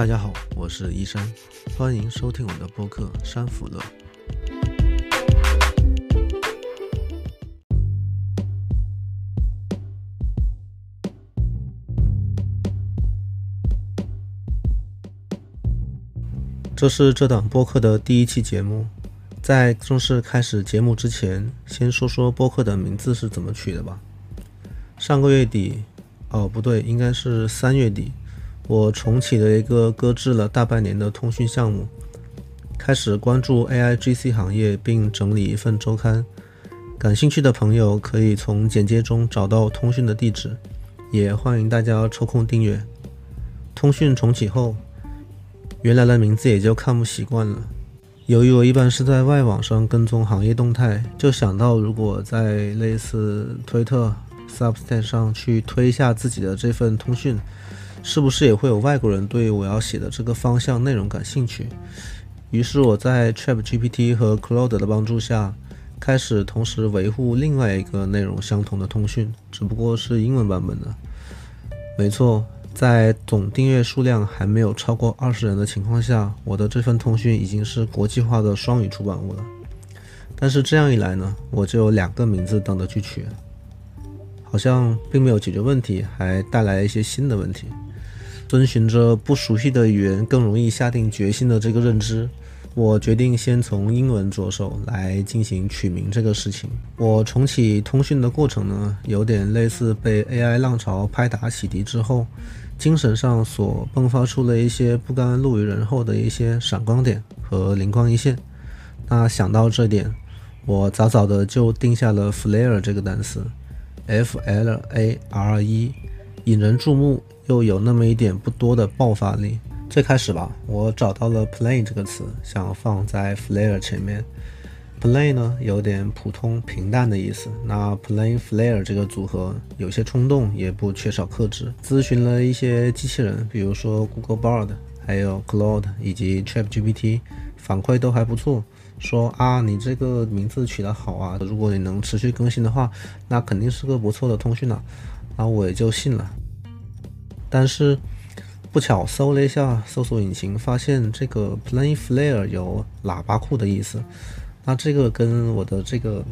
大家好，我是一山，欢迎收听我的播客《山府乐》。这是这档播客的第一期节目。在正式开始节目之前，先说说播客的名字是怎么取的吧。上个月底，哦不对，应该是三月底，我重启了一个搁置了大半年的通讯项目，开始关注 AIGC 行业，并整理一份周刊。感兴趣的朋友可以从简介中找到通讯的地址，也欢迎大家抽空订阅。通讯重启后，原来的名字也就看不习惯了。由于我一般是在外网上跟踪行业动态，就想到如果在类似推特、Substack 上去推一下自己的这份通讯，是不是也会有外国人对我要写的这个方向内容感兴趣？于是我在 ChatGPT 和 Claude 的帮助下，开始同时维护另外一个内容相同的通讯，只不过是英文版本的。没错。在总订阅数量还没有超过二十人的情况下，我的这份通讯已经是国际化的双语出版物了。但是这样一来呢，我就有两个名字等着去取，好像并没有解决问题，还带来一些新的问题。遵循着不熟悉的语言更容易下定决心的这个认知。我决定先从英文着手来进行取名这个事情。我重启通讯的过程呢，有点类似被 AI 浪潮拍打洗涤之后，精神上所迸发出了一些不甘落于人后的一些闪光点和灵光一现。那想到这点，我早早的就定下了 “flare” 这个单词，F-L-A-R-E，引人注目又有那么一点不多的爆发力。最开始吧，我找到了 “play” 这个词，想放在 “flare” 前面。“play” 呢，有点普通平淡的意思。那 “play flare” 这个组合有些冲动，也不缺少克制。咨询了一些机器人，比如说 Google Bard，还有 Claude 以及 ChatGPT，反馈都还不错。说啊，你这个名字取得好啊，如果你能持续更新的话，那肯定是个不错的通讯了。然后我也就信了。但是。不巧搜了一下搜索引擎，发现这个 “play flare” 有喇叭裤的意思。那这个跟我的这个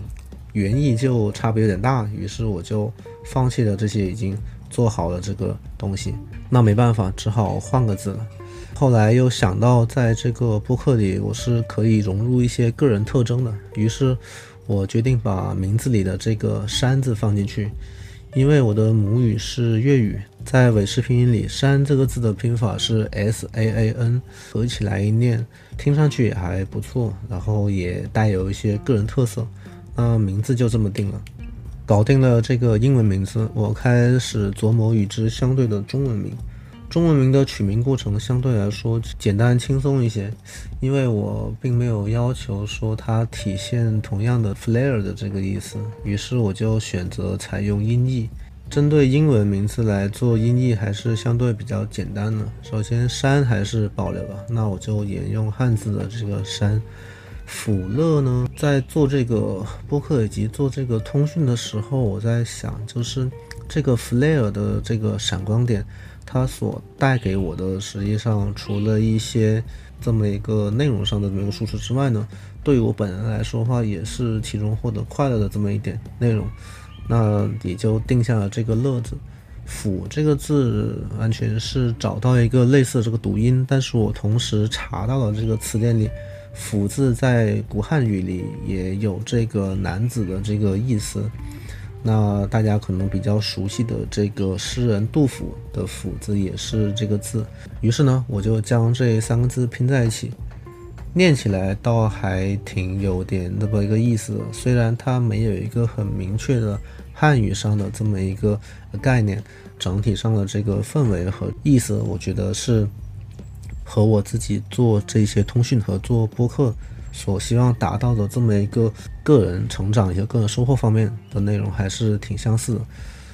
原意就差别有点大，于是我就放弃了这些已经做好的这个东西。那没办法，只好换个字了。后来又想到，在这个播客里我是可以融入一些个人特征的，于是我决定把名字里的这个“山”字放进去。因为我的母语是粤语，在韦氏拼音里，山这个字的拼法是 S A A N，合起来一念，听上去也还不错，然后也带有一些个人特色，那名字就这么定了。搞定了这个英文名字，我开始琢磨与之相对的中文名。中文名的取名过程相对来说简单轻松一些，因为我并没有要求说它体现同样的 flair 的这个意思，于是我就选择采用音译。针对英文名字来做音译还是相对比较简单的。首先山还是保留了，那我就沿用汉字的这个山。辅乐呢，在做这个播客以及做这个通讯的时候，我在想，就是这个 flair 的这个闪光点。它所带给我的，实际上除了一些这么一个内容上的这么一个输出之外呢，对于我本人来说的话，也是其中获得快乐的这么一点内容。那也就定下了这个“乐”字。辅这个字完全是找到一个类似这个读音，但是我同时查到了这个词典里，辅字在古汉语里也有这个男子的这个意思。那大家可能比较熟悉的这个诗人杜甫的“甫”字也是这个字，于是呢，我就将这三个字拼在一起，念起来倒还挺有点那么一个意思。虽然它没有一个很明确的汉语上的这么一个概念，整体上的这个氛围和意思，我觉得是和我自己做这些通讯和做播客。所希望达到的这么一个个人成长、一些个人收获方面的内容还是挺相似的，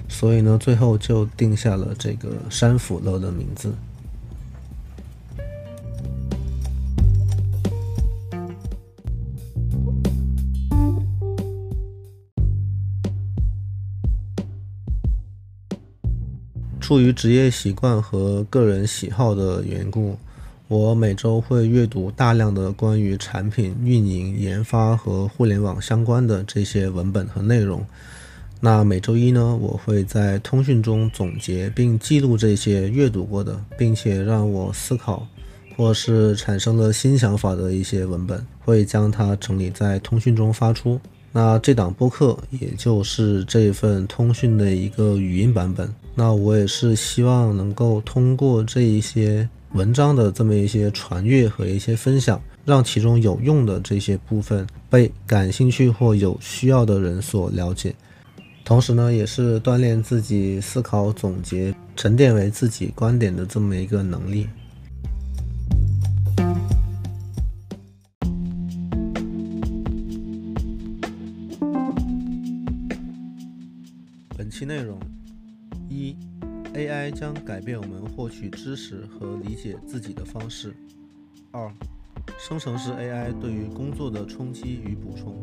所以呢，最后就定下了这个“山府乐”的名字。出于职业习惯和个人喜好的缘故。我每周会阅读大量的关于产品运营、研发和互联网相关的这些文本和内容。那每周一呢，我会在通讯中总结并记录这些阅读过的，并且让我思考或是产生了新想法的一些文本，会将它整理在通讯中发出。那这档播客也就是这份通讯的一个语音版本。那我也是希望能够通过这一些文章的这么一些传阅和一些分享，让其中有用的这些部分被感兴趣或有需要的人所了解。同时呢，也是锻炼自己思考、总结、沉淀为自己观点的这么一个能力。本期内容：AI 将改变我们获取知识和理解自己的方式；二、生成式 AI 对于工作的冲击与补充；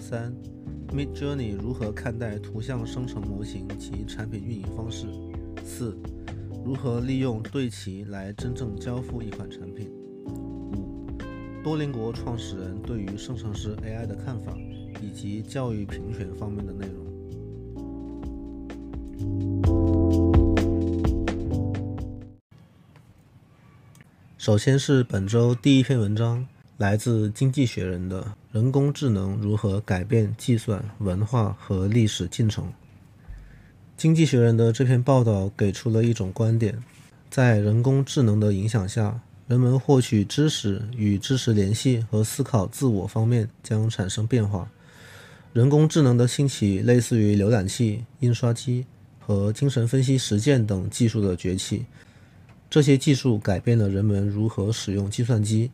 三。Midjourney 如何看待图像生成模型及产品运营方式？四、如何利用对齐来真正交付一款产品？五、多邻国创始人对于生成式 AI 的看法，以及教育评选方面的内容。首先是本周第一篇文章。来自《经济学人》的人工智能如何改变计算、文化和历史进程。《经济学人》的这篇报道给出了一种观点：在人工智能的影响下，人们获取知识、与知识联系和思考自我方面将产生变化。人工智能的兴起类似于浏览器、印刷机和精神分析实践等技术的崛起。这些技术改变了人们如何使用计算机。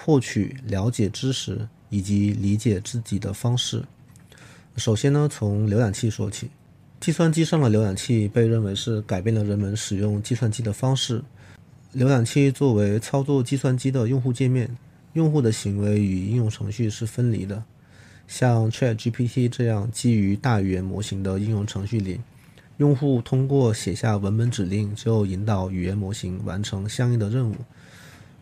获取、了解知识以及理解自己的方式。首先呢，从浏览器说起。计算机上的浏览器被认为是改变了人们使用计算机的方式。浏览器作为操作计算机的用户界面，用户的行为与应用程序是分离的。像 ChatGPT 这样基于大语言模型的应用程序里，用户通过写下文本指令就引导语言模型完成相应的任务。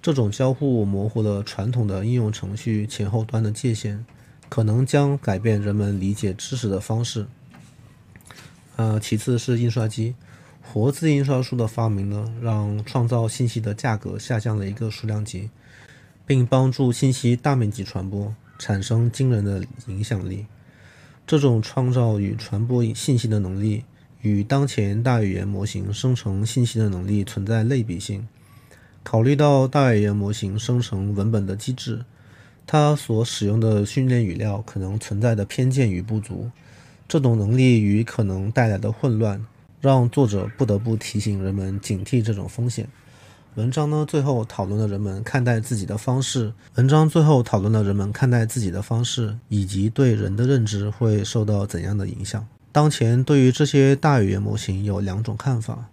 这种交互模糊了传统的应用程序前后端的界限，可能将改变人们理解知识的方式。呃，其次是印刷机，活字印刷术的发明呢，让创造信息的价格下降了一个数量级，并帮助信息大面积传播，产生惊人的影响力。这种创造与传播信息的能力，与当前大语言模型生成信息的能力存在类比性。考虑到大语言模型生成文本的机制，它所使用的训练语料可能存在的偏见与不足，这种能力与可能带来的混乱，让作者不得不提醒人们警惕这种风险。文章呢，最后讨论了人们看待自己的方式。文章最后讨论了人们看待自己的方式，以及对人的认知会受到怎样的影响。当前对于这些大语言模型有两种看法。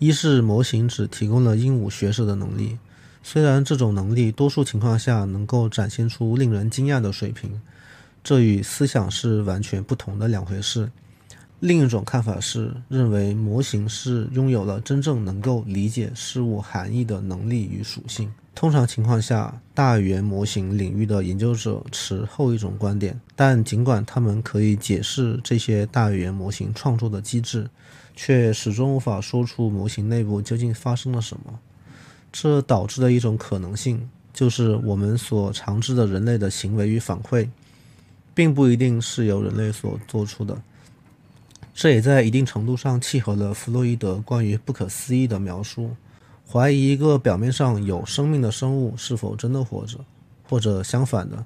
一是模型只提供了鹦鹉学舌的能力，虽然这种能力多数情况下能够展现出令人惊讶的水平，这与思想是完全不同的两回事。另一种看法是认为模型是拥有了真正能够理解事物含义的能力与属性。通常情况下，大语言模型领域的研究者持后一种观点，但尽管他们可以解释这些大语言模型创作的机制。却始终无法说出模型内部究竟发生了什么。这导致的一种可能性就是，我们所常知的人类的行为与反馈，并不一定是由人类所做出的。这也在一定程度上契合了弗洛伊德关于不可思议的描述：怀疑一个表面上有生命的生物是否真的活着，或者相反的，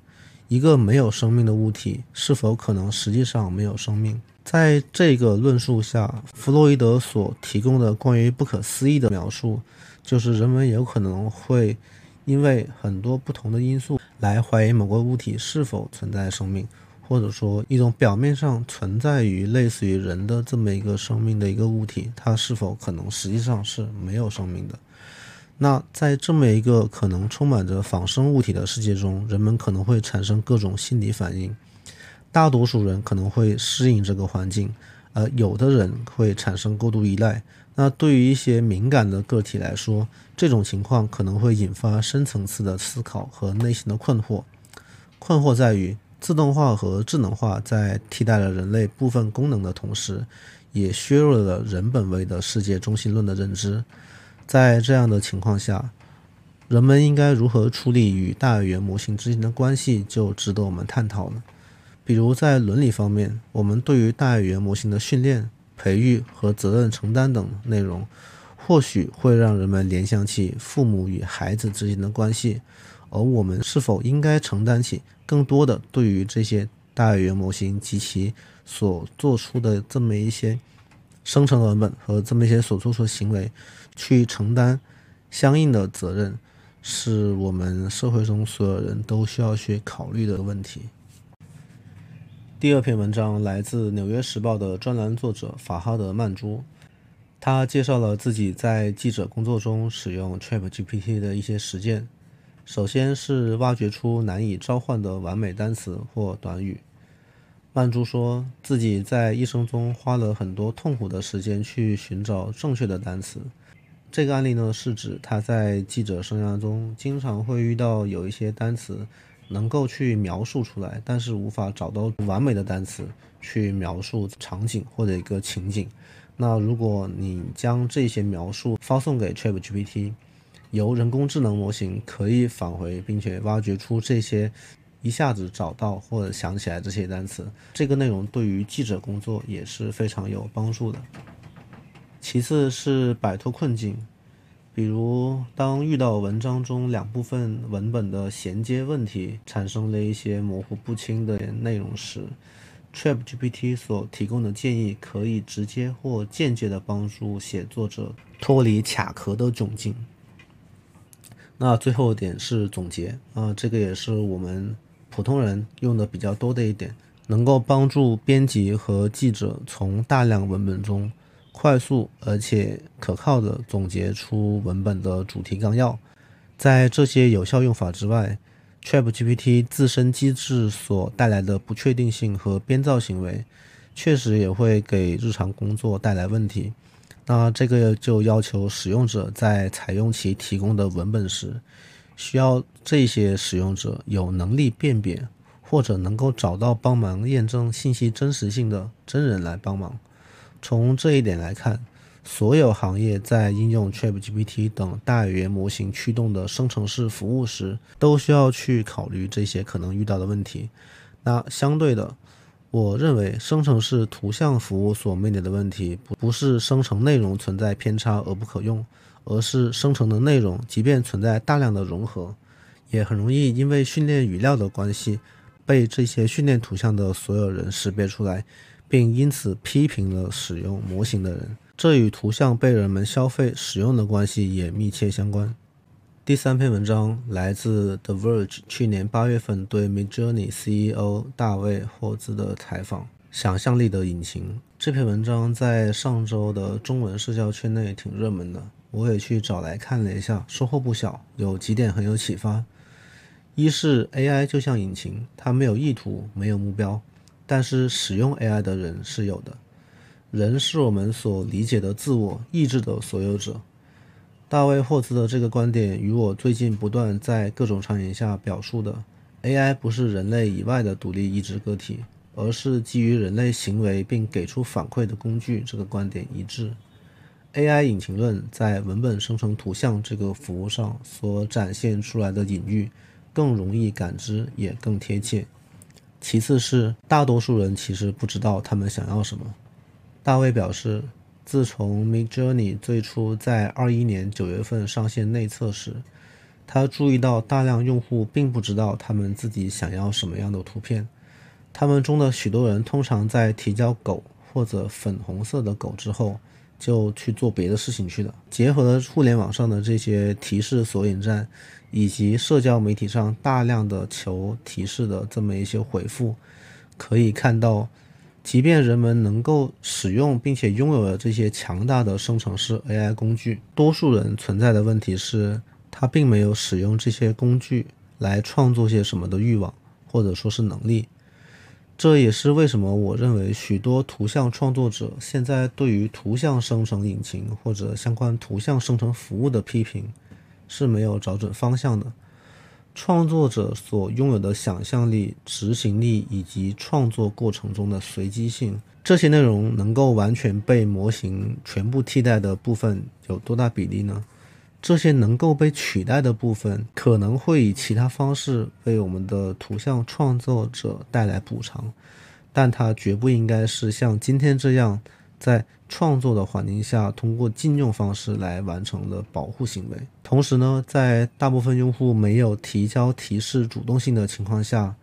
一个没有生命的物体是否可能实际上没有生命。在这个论述下，弗洛伊德所提供的关于不可思议的描述，就是人们有可能会因为很多不同的因素来怀疑某个物体是否存在生命，或者说一种表面上存在于类似于人的这么一个生命的一个物体，它是否可能实际上是没有生命的。那在这么一个可能充满着仿生物体的世界中，人们可能会产生各种心理反应。大多数人可能会适应这个环境，呃，有的人会产生过度依赖。那对于一些敏感的个体来说，这种情况可能会引发深层次的思考和内心的困惑。困惑在于，自动化和智能化在替代了人类部分功能的同时，也削弱了人本位的世界中心论的认知。在这样的情况下，人们应该如何处理与大语言模型之间的关系，就值得我们探讨了。比如在伦理方面，我们对于大语言模型的训练、培育和责任承担等内容，或许会让人们联想起父母与孩子之间的关系，而我们是否应该承担起更多的对于这些大语言模型及其所做出的这么一些生成文本和这么一些所做出的行为，去承担相应的责任，是我们社会中所有人都需要去考虑的问题。第二篇文章来自《纽约时报》的专栏作者法哈德·曼珠，他介绍了自己在记者工作中使用 ChatGPT 的一些实践。首先是挖掘出难以召唤的完美单词或短语。曼珠说自己在一生中花了很多痛苦的时间去寻找正确的单词。这个案例呢，是指他在记者生涯中经常会遇到有一些单词。能够去描述出来，但是无法找到完美的单词去描述场景或者一个情景。那如果你将这些描述发送给 ChatGPT，由人工智能模型可以返回并且挖掘出这些一下子找到或者想起来这些单词，这个内容对于记者工作也是非常有帮助的。其次是摆脱困境。比如，当遇到文章中两部分文本的衔接问题，产生了一些模糊不清的内容时，ChatGPT 所提供的建议可以直接或间接的帮助写作者脱离卡壳的窘境。那最后一点是总结啊，这个也是我们普通人用的比较多的一点，能够帮助编辑和记者从大量文本中。快速而且可靠的总结出文本的主题纲要。在这些有效用法之外，ChatGPT 自身机制所带来的不确定性和编造行为，确实也会给日常工作带来问题。那这个就要求使用者在采用其提供的文本时，需要这些使用者有能力辨别或者能够找到帮忙验证信息真实性的真人来帮忙。从这一点来看，所有行业在应用 ChatGPT 等大语言模型驱动的生成式服务时，都需要去考虑这些可能遇到的问题。那相对的，我认为生成式图像服务所面临的问题，不不是生成内容存在偏差而不可用，而是生成的内容即便存在大量的融合，也很容易因为训练语料的关系，被这些训练图像的所有人识别出来。并因此批评了使用模型的人，这与图像被人们消费使用的关系也密切相关。第三篇文章来自 The Verge 去年八月份对 Midjourney CEO 大卫霍兹的采访，《想象力的引擎》这篇文章在上周的中文社交圈内挺热门的，我也去找来看了一下，收获不小，有几点很有启发。一是 AI 就像引擎，它没有意图，没有目标。但是使用 AI 的人是有的，人是我们所理解的自我意志的所有者。大卫霍兹的这个观点与我最近不断在各种场景下表述的 AI 不是人类以外的独立意志个体，而是基于人类行为并给出反馈的工具这个观点一致。AI 引擎论在文本生成图像这个服务上所展现出来的隐喻更容易感知，也更贴切。其次是大多数人其实不知道他们想要什么。大卫表示，自从 Midjourney 最初在二一年九月份上线内测时，他注意到大量用户并不知道他们自己想要什么样的图片。他们中的许多人通常在提交狗或者粉红色的狗之后，就去做别的事情去了。结合了互联网上的这些提示索引站。以及社交媒体上大量的求提示的这么一些回复，可以看到，即便人们能够使用并且拥有了这些强大的生成式 AI 工具，多数人存在的问题是，他并没有使用这些工具来创作些什么的欲望，或者说是能力。这也是为什么我认为许多图像创作者现在对于图像生成引擎或者相关图像生成服务的批评是没有找准方向的。创作者所拥有的想象力、执行力以及创作过程中的随机性，这些内容能够完全被模型全部替代的部分有多大比例呢？这些能够被取代的部分，可能会以其他方式为我们的图像创作者带来补偿，但它绝不应该是像今天这样，在创作的环境下通过禁用方式来完成的保护行为。同时呢，在大部分用户没有提交提示主动性的情况下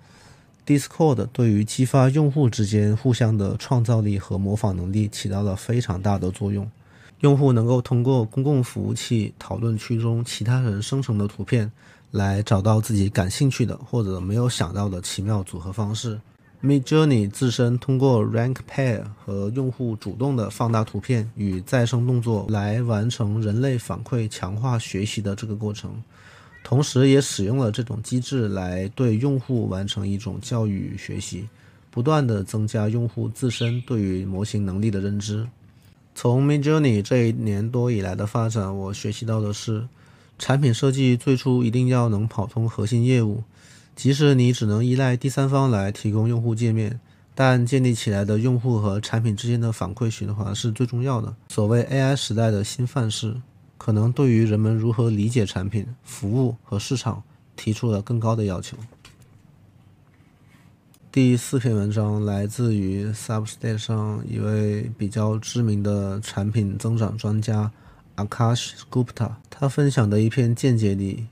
，Discord 对于激发用户之间互相的创造力和模仿能力起到了非常大的作用。用户能够通过公共服务器讨论区中其他人生成的图片，来找到自己感兴趣的或者没有想到的奇妙组合方式。Midjourney 自身通过 Rank Pair 和用户主动的放大图片与再生动作来完成人类反馈强化学习的这个过程，同时也使用了这种机制来对用户完成一种教育学习，不断的增加用户自身对于模型能力的认知。从 Midjourney 这一年多以来的发展，我学习到的是，产品设计最初一定要能跑通核心业务，即使你只能依赖第三方来提供用户界面，但建立起来的用户和产品之间的反馈循环是最重要的。所谓 AI 时代的新范式，可能对于人们如何理解产品、服务和市场提出了更高的要求。第四篇文章来自于 Substack 上一位比较知名的产品增长专家 Akash Gupta，他分享的一篇见解里，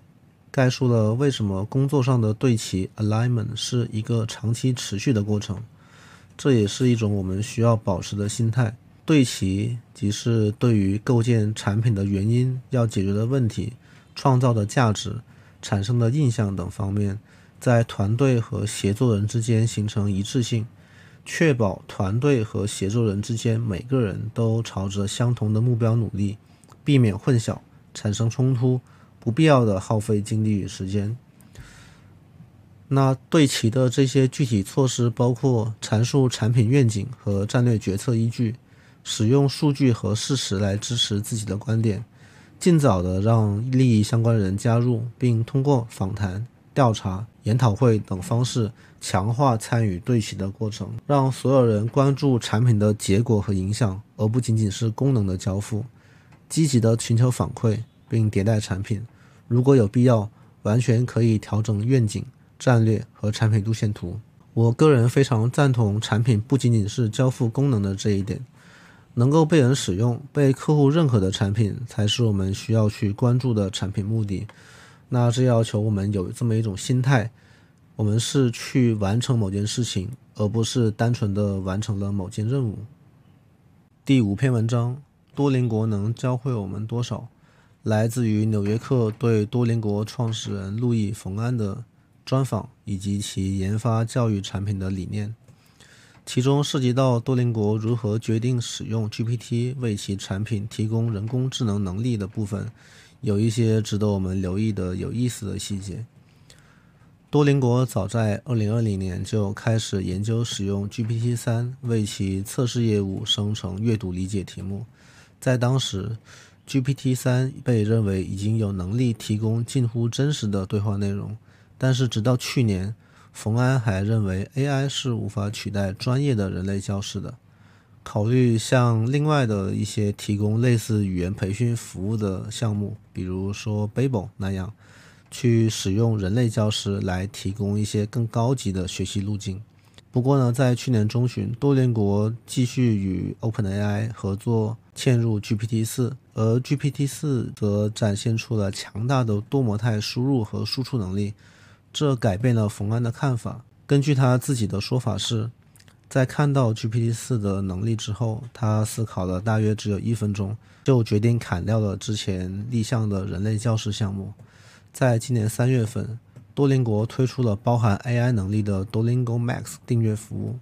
概述了为什么工作上的对齐 （alignment） 是一个长期持续的过程。这也是一种我们需要保持的心态。对齐即是对于构建产品的原因、要解决的问题、创造的价值、产生的印象等方面。在团队和协作人之间形成一致性，确保团队和协作人之间每个人都朝着相同的目标努力，避免混淆、产生冲突、不必要的耗费精力与时间。那对齐的这些具体措施包括阐述产品愿景和战略决策依据，使用数据和事实来支持自己的观点，尽早的让利益相关人加入，并通过访谈。调查、研讨会等方式强化参与对齐的过程，让所有人关注产品的结果和影响，而不仅仅是功能的交付。积极的寻求反馈，并迭代产品。如果有必要，完全可以调整愿景、战略和产品路线图。我个人非常赞同产品不仅仅是交付功能的这一点。能够被人使用、被客户认可的产品，才是我们需要去关注的产品目的。那这要求我们有这么一种心态，我们是去完成某件事情，而不是单纯的完成了某件任务。第五篇文章，多邻国能教会我们多少？来自于《纽约客》对多邻国创始人路易·冯安的专访，以及其研发教育产品的理念，其中涉及到多邻国如何决定使用 GPT 为其产品提供人工智能能力的部分。有一些值得我们留意的有意思的细节。多邻国早在2020年就开始研究使用 GPT-3 为其测试业务生成阅读理解题目。在当时，GPT-3 被认为已经有能力提供近乎真实的对话内容。但是，直到去年，冯安还认为 AI 是无法取代专业的人类教师的。考虑像另外的一些提供类似语言培训服务的项目，比如说 Babel 那样，去使用人类教师来提供一些更高级的学习路径。不过呢，在去年中旬，多邻国继续与 OpenAI 合作嵌入 GPT-4，而 GPT-4 则展现出了强大的多模态输入和输出能力，这改变了冯安的看法。根据他自己的说法是。在看到 GPT-4 的能力之后，他思考了大约只有一分钟，就决定砍掉了之前立项的人类教师项目。在今年三月份，多邻国推出了包含 AI 能力的 Duolingo Max 订阅服务。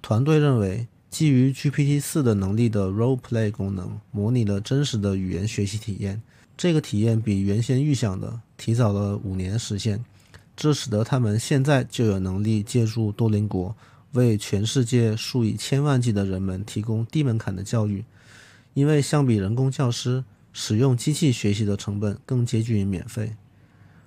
团队认为，基于 GPT-4 的能力的 Role Play 功能模拟了真实的语言学习体验。这个体验比原先预想的提早了五年实现，这使得他们现在就有能力借助多邻国。为全世界数以千万计的人们提供低门槛的教育，因为相比人工教师，使用机器学习的成本更接近于免费。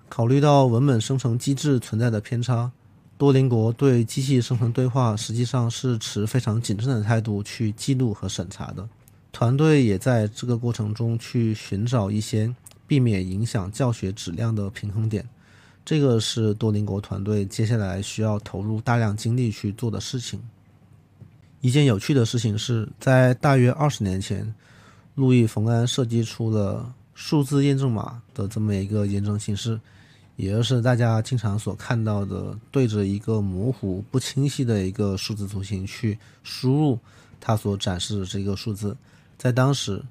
考虑到文本生成机制存在的偏差，多邻国对机器生成对话实际上是持非常谨慎的态度去记录和审查的。团队也在这个过程中去寻找一些避免影响教学质量的平衡点，这个是多邻国团队接下来需要投入大量精力去做的事情。一件有趣的事情是在大约二十年前，路易·冯安设计出了数字验证码的这么一个验证形式。也就是大家经常所看到的，对着一个模糊不清晰的一个数字图形去输入它所展示的这个数字，在当时，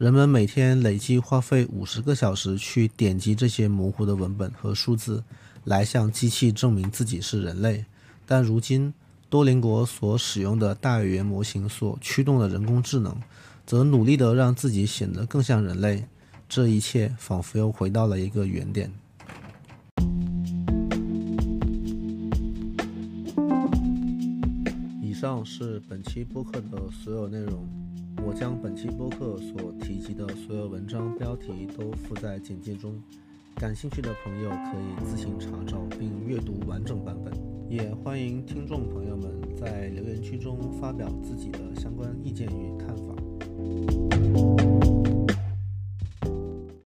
人们每天累计花费五十个小时去点击这些模糊的文本和数字，来向机器证明自己是人类。但如今，多邻国所使用的大语言模型所驱动的人工智能，则努力地让自己显得更像人类。这一切仿佛又回到了一个原点。以上是本期播客的所有内容。我将本期播客所提及的所有文章标题都附在简介中，感兴趣的朋友可以自行查找并阅读完整版本。也欢迎听众朋友们在留言区中发表自己的相关意见与看法。